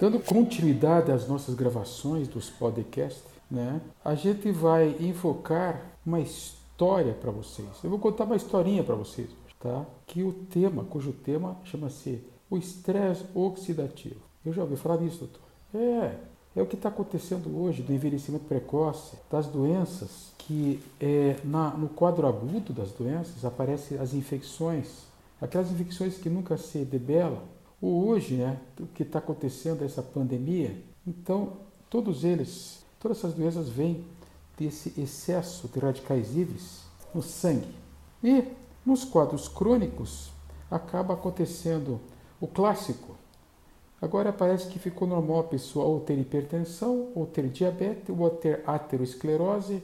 Dando continuidade às nossas gravações dos podcasts, né, a gente vai enfocar uma história para vocês. Eu vou contar uma historinha para vocês, tá? Que o tema, cujo tema chama-se o estresse oxidativo. Eu já ouvi falar nisso, doutor. É, é o que está acontecendo hoje do envelhecimento precoce, das doenças que é, na, no quadro agudo das doenças aparecem as infecções, aquelas infecções que nunca se debelam. Ou hoje, né, o que está acontecendo essa pandemia, então todos eles, todas essas doenças vêm desse excesso de radicais livres no sangue. E nos quadros crônicos acaba acontecendo o clássico, Agora parece que ficou normal a pessoa ou ter hipertensão, ou ter diabetes, ou ter aterosclerose,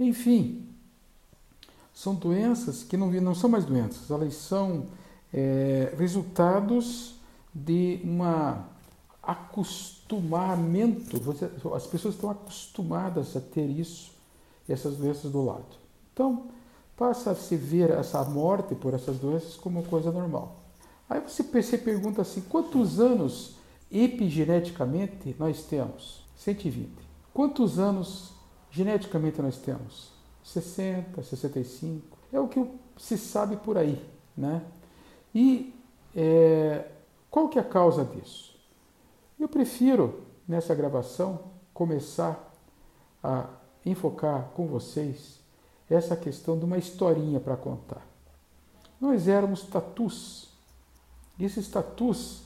enfim. São doenças que não, não são mais doenças, elas são é, resultados de uma acostumamento. As pessoas estão acostumadas a ter isso, essas doenças do lado. Então, passa a se ver essa morte por essas doenças como coisa normal. Aí você se pergunta assim: quantos anos epigeneticamente nós temos? 120. Quantos anos geneticamente nós temos? 60, 65. É o que se sabe por aí. Né? E é, qual que é a causa disso? Eu prefiro, nessa gravação, começar a enfocar com vocês essa questão de uma historinha para contar. Nós éramos tatus e esses tatus,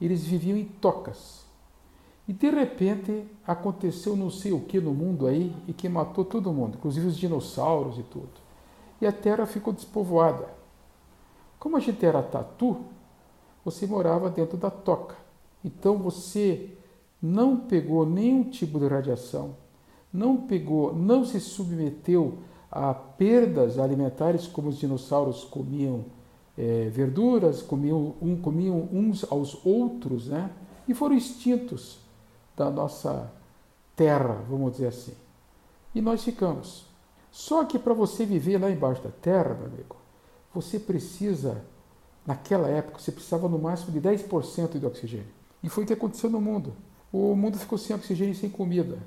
eles viviam em tocas. E de repente aconteceu não sei o que no mundo aí e que matou todo mundo, inclusive os dinossauros e tudo. E a terra ficou despovoada. Como a gente era tatu, você morava dentro da toca. Então você não pegou nenhum tipo de radiação, não pegou, não se submeteu a perdas alimentares como os dinossauros comiam é, verduras, comiam, um, comiam uns aos outros, né? E foram extintos da nossa terra, vamos dizer assim. E nós ficamos. Só que para você viver lá embaixo da terra, meu amigo, você precisa, naquela época, você precisava no máximo de 10% de oxigênio. E foi o que aconteceu no mundo. O mundo ficou sem oxigênio e sem comida,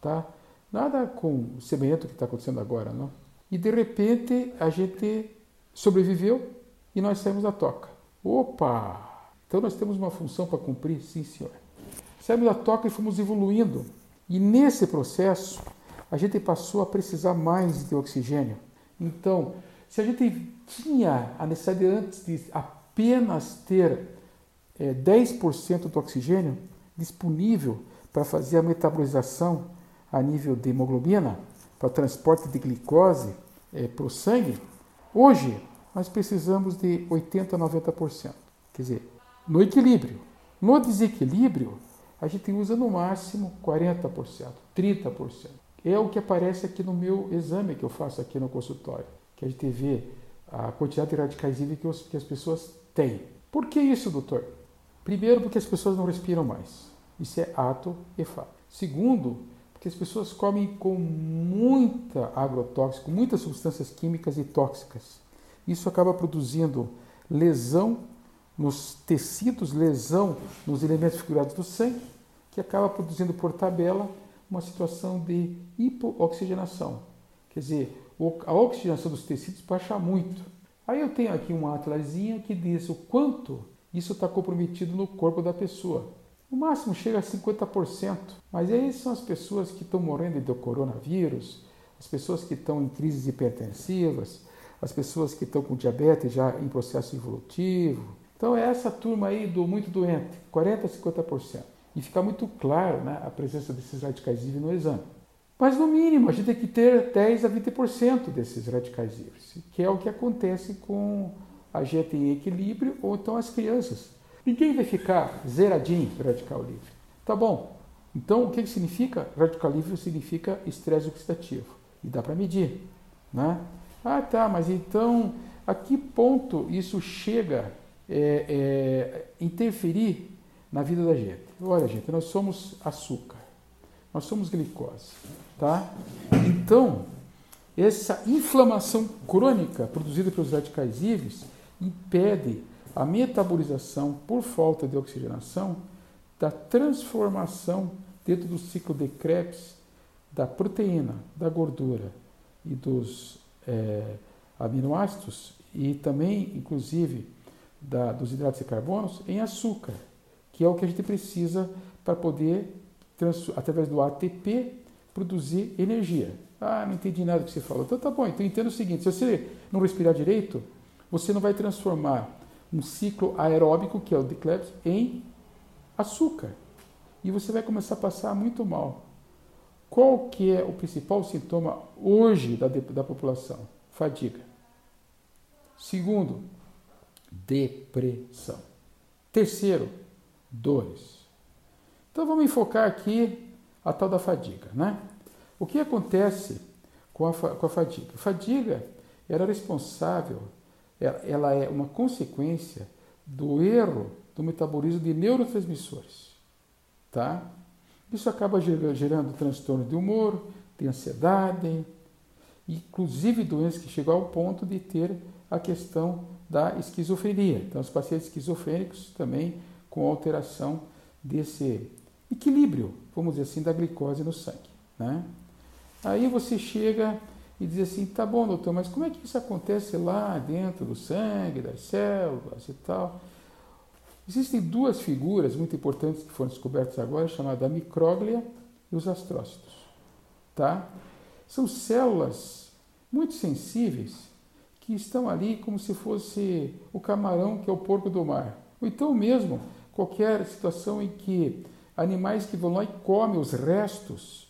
tá? Nada com semelhante ao que está acontecendo agora, não? E de repente a gente sobreviveu e nós saímos da toca. Opa! Então nós temos uma função para cumprir? Sim, senhor. Saímos da toca e fomos evoluindo. E nesse processo, a gente passou a precisar mais de oxigênio. Então, se a gente tinha a necessidade antes de apenas ter é, 10% do oxigênio disponível para fazer a metabolização a nível de hemoglobina, para o transporte de glicose é, para o sangue, hoje nós precisamos de 80% a 90%. Quer dizer, no equilíbrio. No desequilíbrio, a gente usa no máximo 40%, 30%. É o que aparece aqui no meu exame que eu faço aqui no consultório, que a gente vê a quantidade de radicais livres que as pessoas têm. Por que isso, doutor? Primeiro, porque as pessoas não respiram mais. Isso é ato e fato. Segundo, porque as pessoas comem com muita agrotóxico, muitas substâncias químicas e tóxicas. Isso acaba produzindo lesão nos tecidos, lesão nos elementos figurados do sangue, que acaba produzindo por tabela uma situação de hipooxigenação. Quer dizer, a oxigenação dos tecidos baixa muito. Aí eu tenho aqui uma atlasinha que diz o quanto isso está comprometido no corpo da pessoa. O máximo chega a 50%, mas aí são as pessoas que estão morrendo do coronavírus, as pessoas que estão em crises hipertensivas, as pessoas que estão com diabetes já em processo evolutivo. Então é essa turma aí do muito doente, 40% a 50%. E fica muito claro né, a presença desses radicais livres no exame. Mas no mínimo a gente tem que ter 10 a 20% desses radicais livres, que é o que acontece com a gente em equilíbrio ou então as crianças. Ninguém vai ficar zeradinho radical livre. Tá bom. Então o que, significa? Radical livre significa estresse oxidativo. E dá para medir. Né? Ah, tá, mas então a que ponto isso chega é, é, interferir na vida da gente? Olha, gente, nós somos açúcar, nós somos glicose, tá? Então, essa inflamação crônica produzida pelos radicais livres impede a metabolização por falta de oxigenação da transformação dentro do ciclo de Krebs da proteína, da gordura e dos é, aminoácidos e também, inclusive, da, dos hidratos de carbono em açúcar, que é o que a gente precisa para poder, através do ATP, produzir energia. Ah, não entendi nada do que você falou. Então tá bom, então entenda o seguinte: se você não respirar direito, você não vai transformar um ciclo aeróbico, que é o de Krebs, em açúcar. E você vai começar a passar muito mal. Qual que é o principal sintoma hoje da, da população? Fadiga. Segundo, depressão. Terceiro, dores. Então vamos enfocar aqui a tal da fadiga, né? O que acontece com a, com a fadiga? A fadiga era responsável, ela é uma consequência do erro do metabolismo de neurotransmissores, tá? Isso acaba gerando, gerando transtorno de humor, de ansiedade, inclusive doenças que chegam ao ponto de ter a questão da esquizofrenia. Então, os pacientes esquizofrênicos também com alteração desse equilíbrio, vamos dizer assim, da glicose no sangue. Né? Aí você chega e diz assim, tá bom, doutor, mas como é que isso acontece lá dentro do sangue, das células e tal? Existem duas figuras muito importantes que foram descobertas agora, chamadas a micróglia e os astrócitos. Tá? São células muito sensíveis que estão ali como se fosse o camarão que é o porco do mar. Ou então mesmo qualquer situação em que animais que vão lá e comem os restos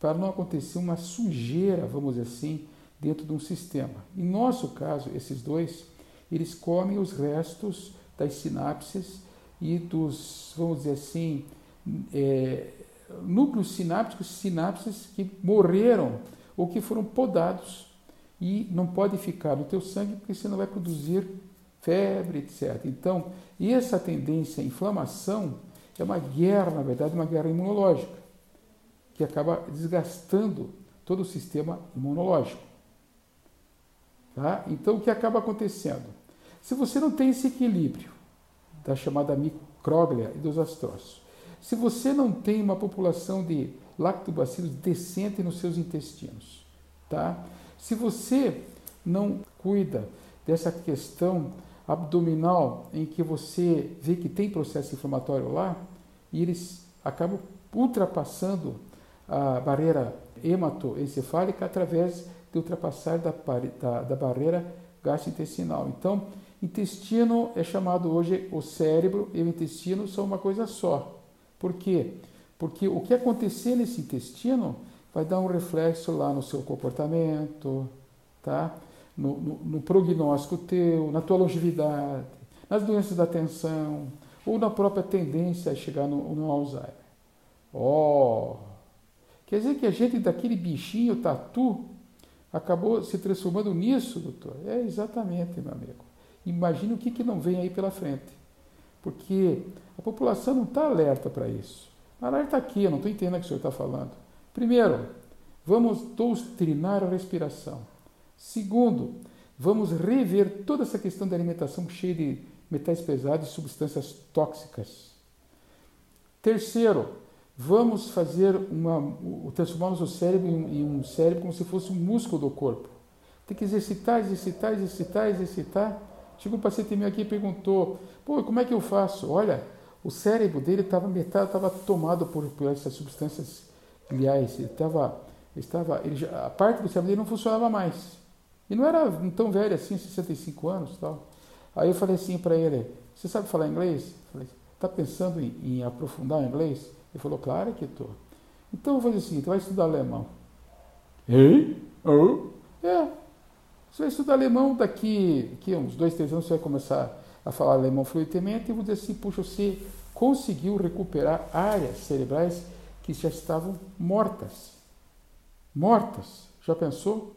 para não acontecer uma sujeira, vamos dizer assim, dentro de um sistema. Em nosso caso, esses dois, eles comem os restos das sinapses e dos, vamos dizer assim, é, núcleos sinápticos, sinapses que morreram ou que foram podados e não pode ficar no teu sangue porque você não vai produzir febre, etc. Então, essa tendência à inflamação é uma guerra, na verdade, uma guerra imunológica, que acaba desgastando todo o sistema imunológico. Tá? Então, o que acaba acontecendo? Se você não tem esse equilíbrio da chamada micróglia e dos astrócitos, se você não tem uma população de lactobacilos decente nos seus intestinos, tá? Se você não cuida dessa questão abdominal em que você vê que tem processo inflamatório lá, e eles acabam ultrapassando a barreira hematoencefálica através de ultrapassar da, da, da barreira gastrointestinal. Então, intestino é chamado hoje o cérebro e o intestino são uma coisa só. Por quê? Porque o que acontecer nesse intestino vai dar um reflexo lá no seu comportamento, tá? No, no, no prognóstico teu, na tua longevidade, nas doenças da atenção, ou na própria tendência a chegar no, no Alzheimer. Oh! Quer dizer que a gente daquele bichinho tatu acabou se transformando nisso, doutor? É exatamente, meu amigo. Imagina o que, que não vem aí pela frente. Porque a população não está alerta para isso. Alerta aqui, eu não estou entendendo o que o senhor está falando. Primeiro, vamos doutrinar a respiração. Segundo, vamos rever toda essa questão da alimentação cheia de metais pesados e substâncias tóxicas. Terceiro, vamos fazer uma, transformar o cérebro em um cérebro como se fosse um músculo do corpo. Tem que exercitar, exercitar, exercitar, exercitar. Chegou um paciente meu aqui e perguntou: Pô, como é que eu faço? Olha, o cérebro dele estava metade estava tomado por, por essas substâncias Aliás, ele estava, estava, ele a parte do cérebro dele não funcionava mais. E não era tão velho assim, 65 anos tal. Aí eu falei assim para ele, você sabe falar inglês? Falei, está pensando em, em, aprofundar o inglês? Ele falou, claro que estou. Então eu vou fazer o seguinte, vai estudar alemão. Ei? Oh? É. Você vai estudar alemão daqui, daqui uns dois, três anos, você vai começar a falar alemão fluentemente e vou dizer assim, puxa, você conseguiu recuperar áreas cerebrais que já estavam mortas. Mortas. Já pensou?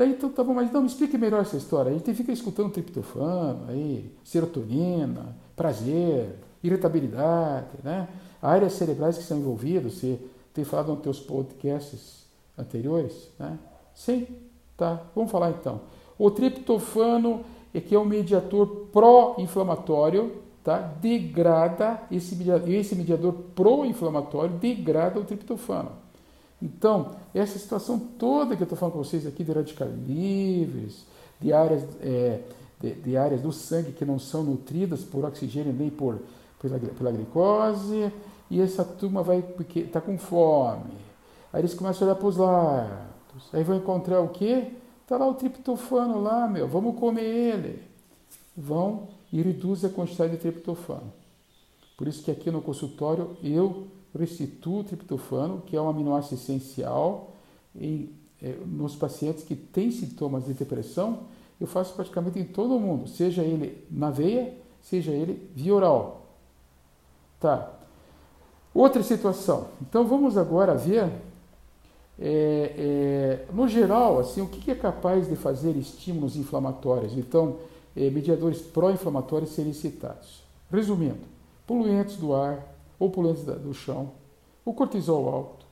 Daí, então, tá bom, mas não, me explique melhor essa história. A gente fica escutando triptofano, aí, serotonina, prazer, irritabilidade, né? Áreas cerebrais que são envolvidas, você tem falado nos teus podcasts anteriores, né? Sim, tá. Vamos falar então. O triptofano é que é um mediador pró-inflamatório, tá? degrada esse mediador, esse mediador pró-inflamatório degrada o triptofano. Então, essa situação toda que eu estou falando com vocês aqui de radicais livres, de áreas, é, de, de, áreas do sangue que não são nutridas por oxigênio nem por, pela, pela glicose, e essa turma vai porque está com fome. Aí eles começam a olhar para os lados. Aí vão encontrar o quê? Está lá o triptofano lá, meu, vamos comer ele. Vão e reduzem a quantidade de triptofano. Por isso que aqui no consultório eu restituo o triptofano, que é um aminoácido essencial em, eh, nos pacientes que têm sintomas de depressão. Eu faço praticamente em todo mundo, seja ele na veia, seja ele via oral. Tá. Outra situação. Então vamos agora ver, é, é, no geral, assim, o que é capaz de fazer estímulos inflamatórios. Então, é, mediadores pró-inflamatórios serem citados. Resumindo, poluentes do ar, ou poluentes do chão, o cortisol alto,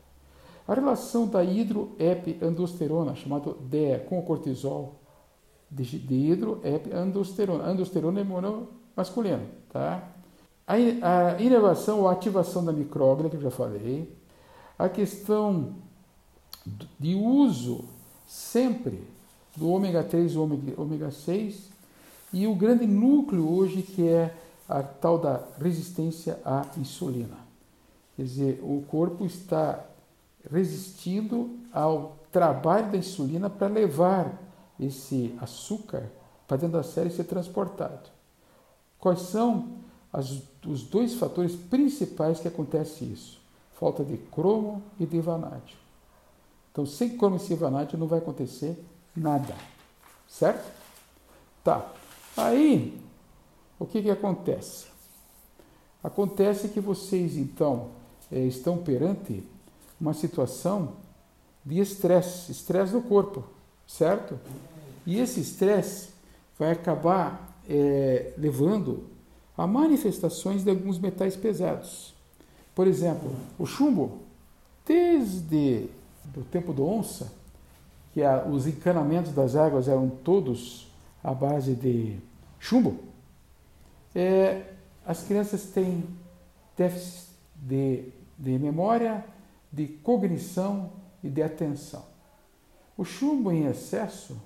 a relação da hidroepiandosterona, chamado DEA, com o cortisol, de hidroepiandosterona, andosterona é hormônio masculino, tá? A, a inervação ou ativação da micróglia, que eu já falei, a questão de uso sempre do ômega 3 e ômega, ômega 6 e o grande núcleo hoje que é a tal da resistência à insulina. Quer dizer, o corpo está resistindo ao trabalho da insulina para levar esse açúcar para dentro da célula e ser transportado. Quais são as, os dois fatores principais que acontece isso? Falta de cromo e de vanádio. Então, sem cromo e vanádio não vai acontecer nada. Certo? Tá. Aí, o que, que acontece? Acontece que vocês, então, eh, estão perante uma situação de estresse, estresse do corpo, certo? E esse estresse vai acabar é, levando a manifestações de alguns metais pesados. Por exemplo, o chumbo, desde o tempo do onça, que a, os encanamentos das águas eram todos à base de chumbo, é, as crianças têm déficit de, de memória, de cognição e de atenção. O chumbo em excesso,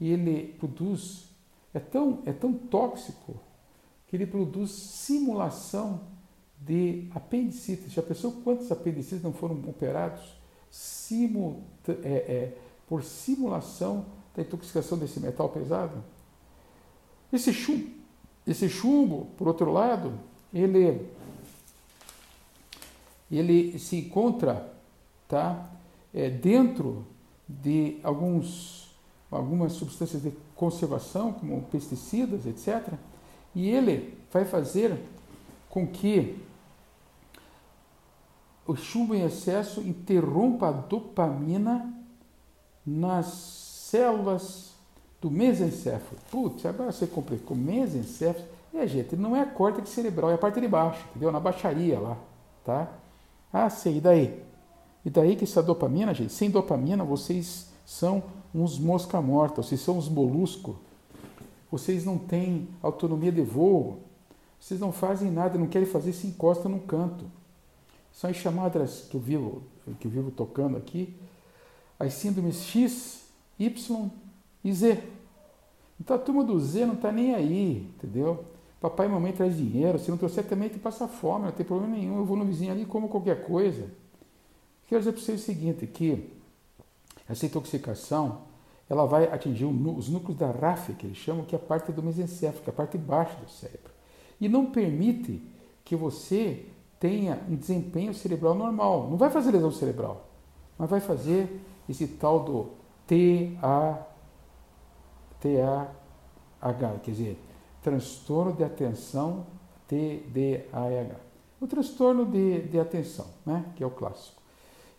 ele produz, é tão, é tão tóxico que ele produz simulação de apendicite. Já pensou quantos apendicites não foram operados simul, é, é, por simulação da intoxicação desse metal pesado? Esse chumbo, esse chumbo, por outro lado, ele, ele se encontra tá, é, dentro de alguns, algumas substâncias de conservação, como pesticidas, etc. E ele vai fazer com que o chumbo em excesso interrompa a dopamina nas células do mesencéfalo. Putz, agora você complicou. Mesencéfalo. É, gente, não é a córtex cerebral, é a parte de baixo, entendeu? Na baixaria lá, tá? Ah, sei, e daí? E daí que essa dopamina, gente, sem dopamina vocês são uns mosca morta, vocês são uns moluscos. Vocês não têm autonomia de voo. Vocês não fazem nada, não querem fazer, se encosta num canto. São as chamadas que eu vivo, que eu vivo tocando aqui, as síndromes X, Y e Z. Então a turma do Z não está nem aí, entendeu? Papai e mamãe traz dinheiro, se não trouxer também te passa fome, não tem problema nenhum, eu vou no vizinho ali e como qualquer coisa. Quero dizer para vocês o seguinte, que essa intoxicação, ela vai atingir os núcleos da RAF, que eles chamam, que é a parte do mesencéfalo, que é a parte baixa do cérebro. E não permite que você tenha um desempenho cerebral normal. Não vai fazer lesão cerebral, mas vai fazer esse tal do TAH, TAH, quer dizer, transtorno de atenção TDAH. O transtorno de, de atenção, né, que é o clássico.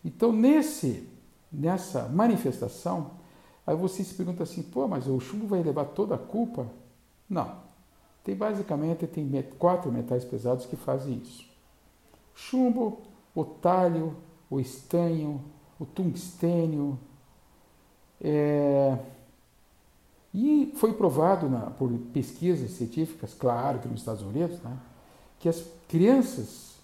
Então, nesse, nessa manifestação, aí você se pergunta assim, pô, mas o chumbo vai levar toda a culpa? Não. Tem basicamente tem quatro metais pesados que fazem isso. Chumbo, o talho, o estanho, o tungstênio, é, E foi provado na, por pesquisas científicas, claro que nos Estados Unidos, né, que as crianças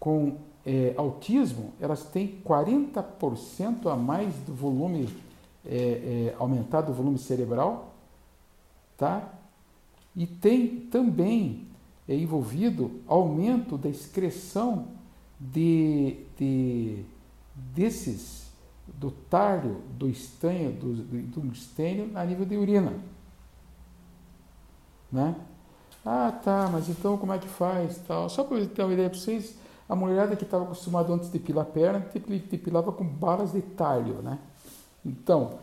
com é, autismo elas têm 40% a mais do volume é, é, aumentado do volume cerebral, tá? E tem também é envolvido aumento da excreção de, de desses do talho, do estanho, do, do a nível de urina. Né? Ah, tá, mas então como é que faz? Tal. Só para ter uma ideia para vocês, a mulherada que estava acostumada antes de depilar a perna, depilava com balas de talho, né? Então,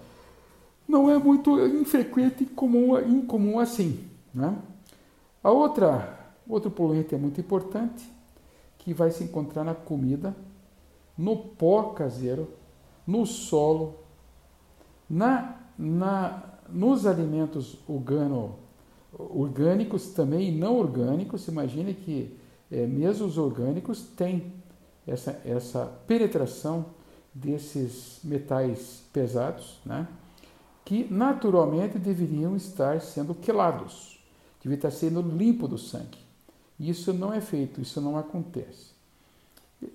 não é muito infrequente e incomum, incomum assim, né? A outra, outro poluente é muito importante, que vai se encontrar na comida, no pó caseiro, no solo, na, na, nos alimentos organo, orgânicos também e não orgânicos. Imagine que é, mesmo os orgânicos têm essa, essa penetração desses metais pesados, né? que naturalmente deveriam estar sendo quelados, devia estar sendo limpo do sangue. Isso não é feito, isso não acontece.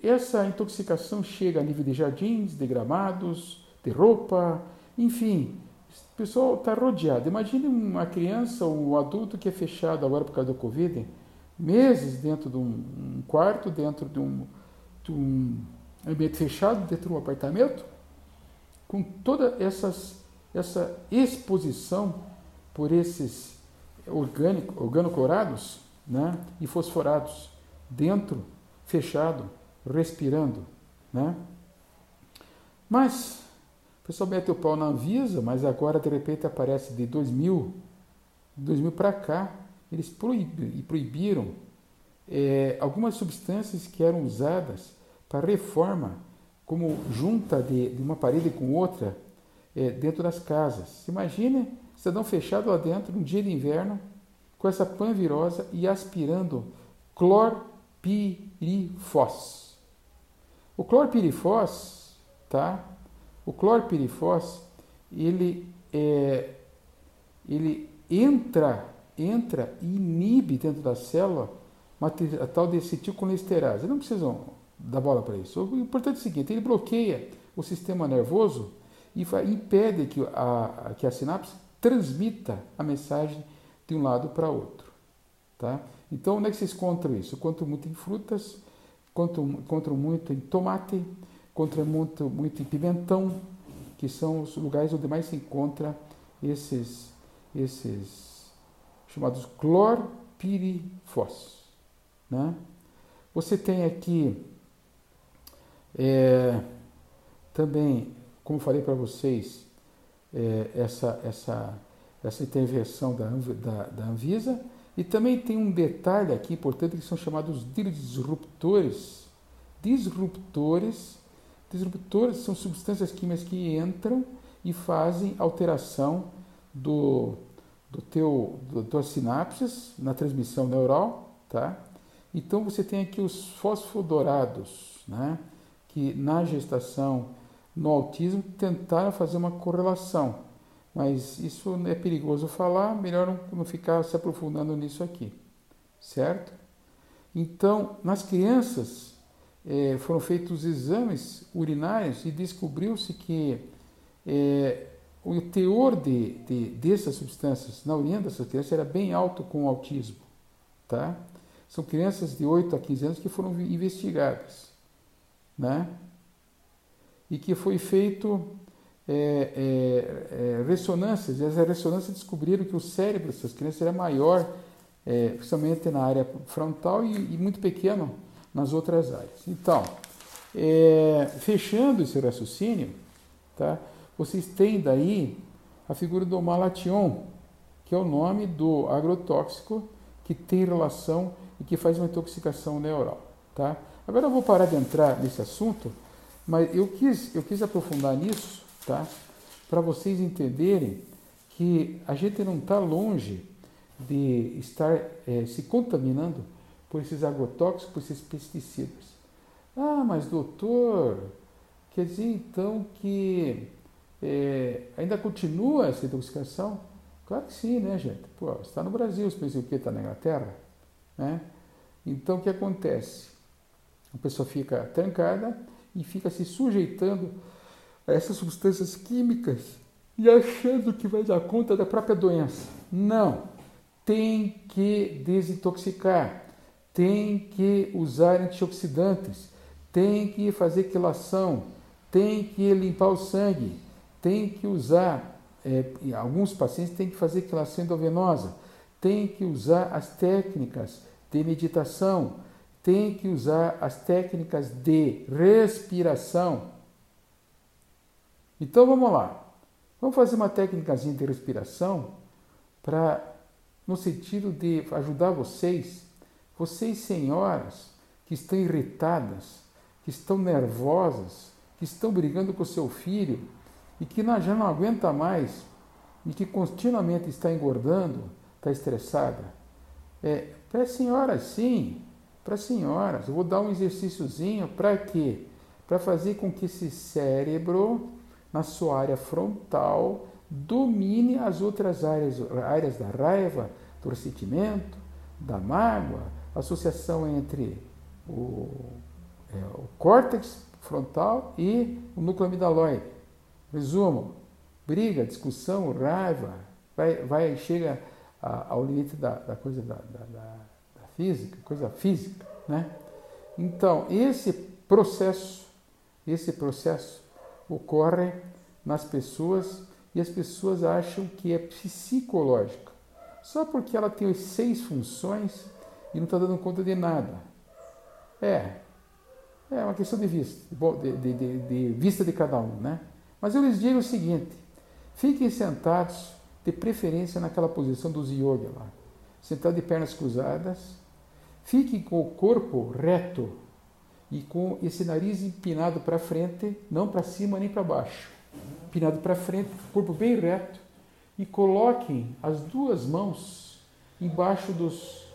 Essa intoxicação chega a nível de jardins, de gramados, de roupa, enfim, o pessoal está rodeado. Imagine uma criança ou um adulto que é fechado agora por causa do Covid, meses dentro de um, quarto, dentro de um, de um ambiente fechado, dentro de um apartamento, com toda essas, essa exposição por esses organoclorados né, e fosforados dentro, fechado, respirando. Né? Mas o pessoal mete o pau na Anvisa, mas agora de repente aparece de 2000, 2000 para cá, eles proibiram é, algumas substâncias que eram usadas para reforma, como junta de, de uma parede com outra é, dentro das casas. Imagine cidadão fechado lá dentro, num dia de inverno, com essa panvirosa e aspirando clorpirifos. O clorpirifos, tá? O clorpirifos, ele é, ele entra, entra e inibe dentro da célula a tal de acetilcolinesterase. Não precisam dar bola para isso. O importante é o seguinte, ele bloqueia o sistema nervoso e impede que a, que a sinapse transmita a mensagem de um lado para outro. Tá? Então, onde é que vocês encontram isso? Encontram muito em frutas, encontram, encontram muito em tomate, encontram muito, muito em pimentão, que são os lugares onde mais se encontra esses, esses chamados clorpirifos. Né? Você tem aqui é, também, como falei para vocês, é, essa, essa, essa intervenção da, da, da Anvisa e também tem um detalhe aqui importante que são chamados disruptores. Disruptores, disruptores são substâncias químicas que entram e fazem alteração do, do teu, do, das sinapses na transmissão neural, tá? Então você tem aqui os fosfodorados, né? Que na gestação, no autismo, tentaram fazer uma correlação mas isso é perigoso falar, melhor não ficar se aprofundando nisso aqui, certo? Então, nas crianças é, foram feitos exames urinários e descobriu-se que é, o teor de, de, dessas substâncias na urina dessas crianças era bem alto com o autismo, tá? São crianças de 8 a 15 anos que foram investigadas, né? E que foi feito é, é, é, ressonâncias, e as ressonâncias descobriram que o cérebro dessas crianças era maior, é, principalmente na área frontal e, e, muito pequeno nas outras áreas. Então, é, fechando esse raciocínio, tá, vocês têm daí a figura do malation, que é o nome do agrotóxico que tem relação e que faz uma intoxicação neural. Tá? Agora eu vou parar de entrar nesse assunto, mas eu quis, eu quis aprofundar nisso tá? Para vocês entenderem que a gente não está longe de estar é, se contaminando por esses agrotóxicos, por esses pesticidas. Ah, mas doutor, quer dizer então que é, ainda continua essa intoxicação? Claro que sim, né, gente? Pô, está no Brasil, você pensa o que está na Inglaterra? Né? Então, o que acontece? A pessoa fica trancada e fica se sujeitando essas substâncias químicas e achando que vai dar conta da própria doença. Não! Tem que desintoxicar, tem que usar antioxidantes, tem que fazer quilação, tem que limpar o sangue, tem que usar, é, alguns pacientes têm que fazer quilação endovenosa, tem que usar as técnicas de meditação, tem que usar as técnicas de respiração. Então vamos lá. Vamos fazer uma técnica de respiração para no sentido de ajudar vocês, vocês senhoras que estão irritadas, que estão nervosas, que estão brigando com seu filho e que já não aguenta mais e que continuamente está engordando, está estressada. É, para senhoras, sim, para senhoras. Eu vou dar um exercíciozinho para quê? Para fazer com que esse cérebro, na sua área frontal, domine as outras áreas, áreas da raiva, do ressentimento, da mágoa, associação entre o, é, o córtex frontal e o núcleo amidaloide. Resumo: briga, discussão, raiva, vai, vai chega ao limite da, da coisa da, da, da, física, coisa física, né? Então esse processo, esse processo ocorre nas pessoas e as pessoas acham que é psicológico, só porque ela tem seis funções e não está dando conta de nada. É, é uma questão de vista, de, de, de, de vista de cada um, né? Mas eu lhes digo o seguinte: fiquem sentados, de preferência naquela posição dos yoga lá, sentado de pernas cruzadas, fiquem com o corpo reto e com esse nariz empinado para frente, não para cima nem para baixo, empinado para frente, corpo bem reto, e coloquem as duas mãos embaixo dos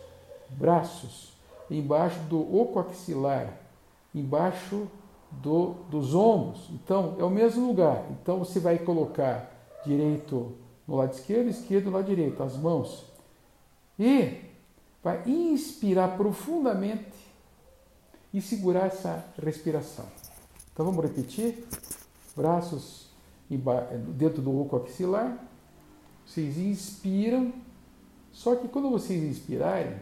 braços, embaixo do oco axilar embaixo do, dos ombros. Então, é o mesmo lugar. Então, você vai colocar direito no lado esquerdo, esquerdo no lado direito, as mãos. E vai inspirar profundamente e segurar essa respiração. Então, vamos repetir. Braços dentro do oco axilar. Vocês inspiram. Só que quando vocês inspirarem,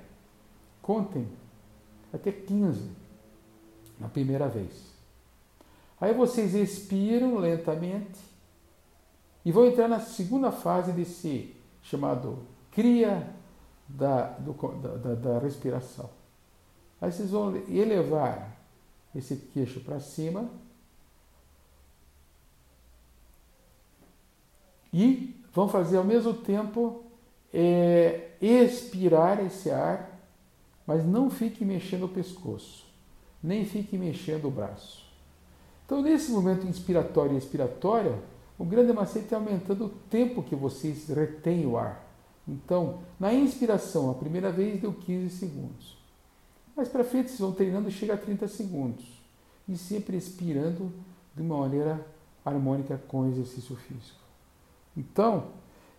contem até 15 na primeira vez. Aí vocês expiram lentamente e vão entrar na segunda fase desse chamado cria da, do, da, da, respiração. Aí vocês vão elevar esse queixo para cima e vão fazer ao mesmo tempo é, expirar esse ar, mas não fique mexendo o pescoço nem fique mexendo o braço. Então, nesse momento inspiratório e expiratório, o grande macete é aumentando o tempo que vocês retêm o ar. Então, na inspiração, a primeira vez deu 15 segundos. Mais para frente, vocês vão treinando e chega a 30 segundos. E sempre expirando de uma maneira harmônica com o exercício físico. Então,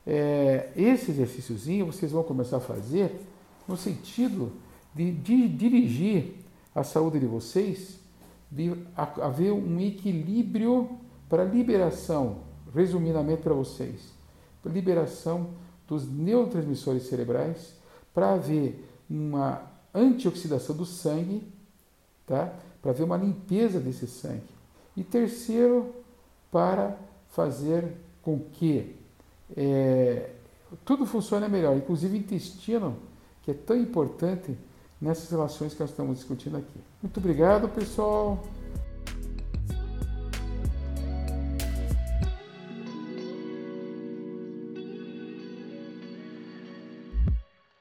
é, esse exercíciozinho vocês vão começar a fazer no sentido de, de dirigir a saúde de vocês, de haver um equilíbrio para liberação, resumidamente para vocês, liberação dos neurotransmissores cerebrais, para haver uma antioxidação do sangue, tá? para haver uma limpeza desse sangue. E terceiro, para fazer com que é, tudo funcione melhor, inclusive o intestino, que é tão importante nessas relações que nós estamos discutindo aqui. Muito obrigado, pessoal.